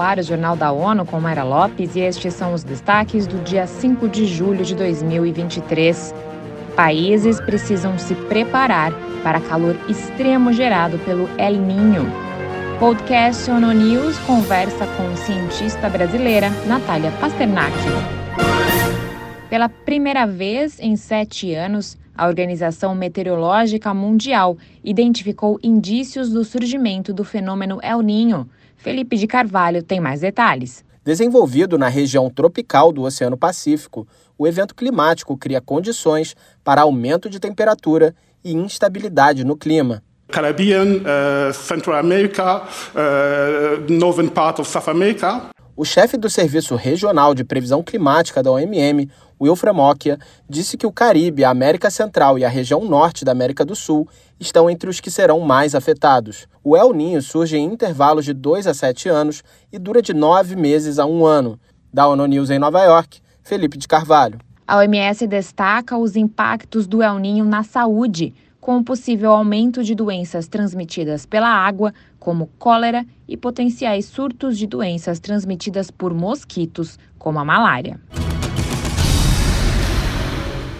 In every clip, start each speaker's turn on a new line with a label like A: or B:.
A: ar o Jornal da ONU com Mayra Lopes e estes são os destaques do dia 5 de julho de 2023. Países precisam se preparar para calor extremo gerado pelo El Ninho. Podcast ONU News conversa com cientista brasileira Natália Pasternak. Pela primeira vez em sete anos, a Organização Meteorológica Mundial identificou indícios do surgimento do fenômeno El Ninho. Felipe de Carvalho tem mais detalhes.
B: Desenvolvido na região tropical do Oceano Pacífico, o evento climático cria condições para aumento de temperatura e instabilidade no clima.
C: Caribbean, uh, Central America, uh, northern part of South America.
B: O chefe do Serviço Regional de Previsão Climática da OMM, Wilfram Mocchia, disse que o Caribe, a América Central e a região norte da América do Sul estão entre os que serão mais afetados. O El Ninho surge em intervalos de 2 a 7 anos e dura de 9 meses a um ano. Da ONU News em Nova York, Felipe de Carvalho.
A: A OMS destaca os impactos do El Ninho na saúde, com o possível aumento de doenças transmitidas pela água, como cólera, e potenciais surtos de doenças transmitidas por mosquitos, como a malária.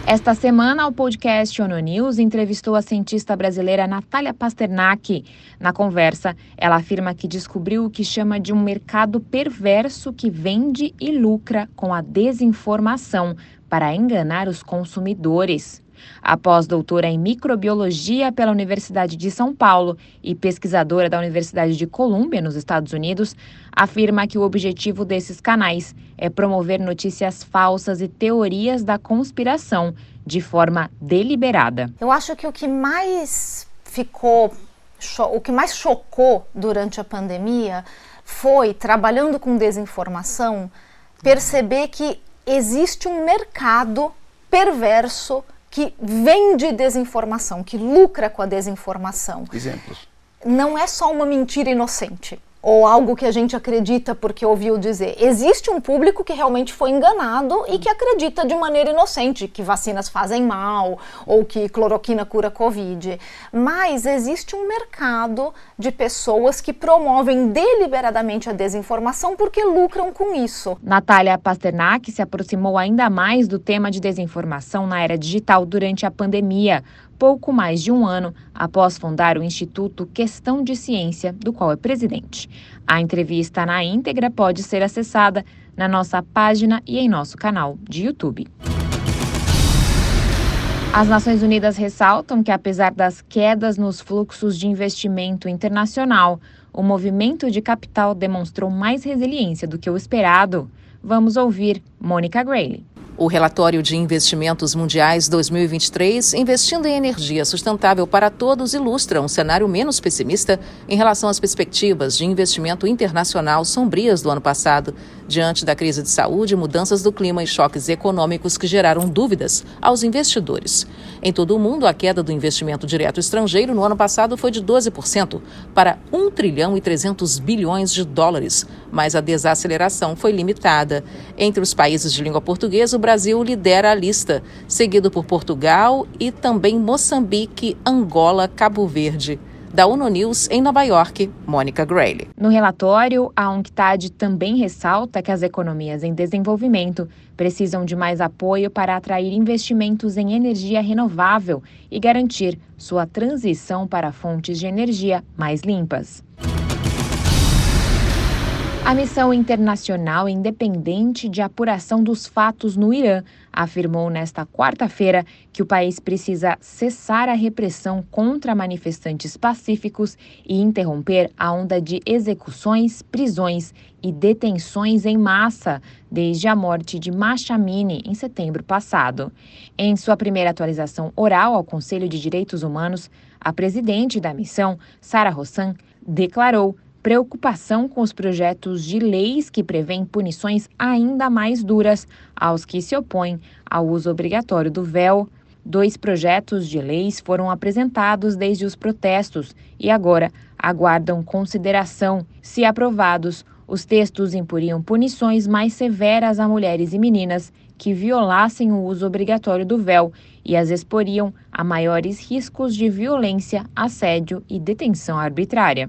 A: Esta semana, o podcast ONU News entrevistou a cientista brasileira Natália Pasternak. Na conversa, ela afirma que descobriu o que chama de um mercado perverso que vende e lucra com a desinformação para enganar os consumidores. A pós-doutora em microbiologia pela Universidade de São Paulo e pesquisadora da Universidade de Colômbia, nos Estados Unidos, afirma que o objetivo desses canais é promover notícias falsas e teorias da conspiração de forma deliberada.
D: Eu acho que o que mais ficou, o que mais chocou durante a pandemia foi, trabalhando com desinformação, perceber que existe um mercado perverso que vende desinformação, que lucra com a desinformação.
B: Exemplos.
D: Não é só uma mentira inocente ou algo que a gente acredita porque ouviu dizer. Existe um público que realmente foi enganado e que acredita de maneira inocente que vacinas fazem mal ou que cloroquina cura Covid. Mas existe um mercado de pessoas que promovem deliberadamente a desinformação porque lucram com isso.
A: Natália Pasternak se aproximou ainda mais do tema de desinformação na era digital durante a pandemia pouco mais de um ano após fundar o Instituto Questão de Ciência, do qual é presidente. A entrevista na íntegra pode ser acessada na nossa página e em nosso canal de YouTube. As Nações Unidas ressaltam que, apesar das quedas nos fluxos de investimento internacional, o movimento de capital demonstrou mais resiliência do que o esperado. Vamos ouvir Mônica Grayley.
E: O relatório de investimentos mundiais 2023, investindo em energia sustentável para todos, ilustra um cenário menos pessimista em relação às perspectivas de investimento internacional sombrias do ano passado, diante da crise de saúde, mudanças do clima e choques econômicos que geraram dúvidas aos investidores. Em todo o mundo, a queda do investimento direto estrangeiro no ano passado foi de 12% para 1 trilhão e 300 bilhões de dólares, mas a desaceleração foi limitada. Entre os países de língua portuguesa, o Brasil lidera a lista, seguido por Portugal e também Moçambique, Angola, Cabo Verde. Da ONU News em Nova York, Mônica Grayle.
A: No relatório, a UNCTAD também ressalta que as economias em desenvolvimento precisam de mais apoio para atrair investimentos em energia renovável e garantir sua transição para fontes de energia mais limpas. A missão internacional independente de apuração dos fatos no Irã afirmou nesta quarta-feira que o país precisa cessar a repressão contra manifestantes pacíficos e interromper a onda de execuções, prisões e detenções em massa desde a morte de Masha Amini em setembro passado. Em sua primeira atualização oral ao Conselho de Direitos Humanos, a presidente da missão, Sara Hossan, declarou preocupação com os projetos de leis que prevêem punições ainda mais duras aos que se opõem ao uso obrigatório do véu. Dois projetos de leis foram apresentados desde os protestos e agora aguardam consideração. Se aprovados, os textos imporiam punições mais severas a mulheres e meninas que violassem o uso obrigatório do véu e as exporiam a maiores riscos de violência, assédio e detenção arbitrária.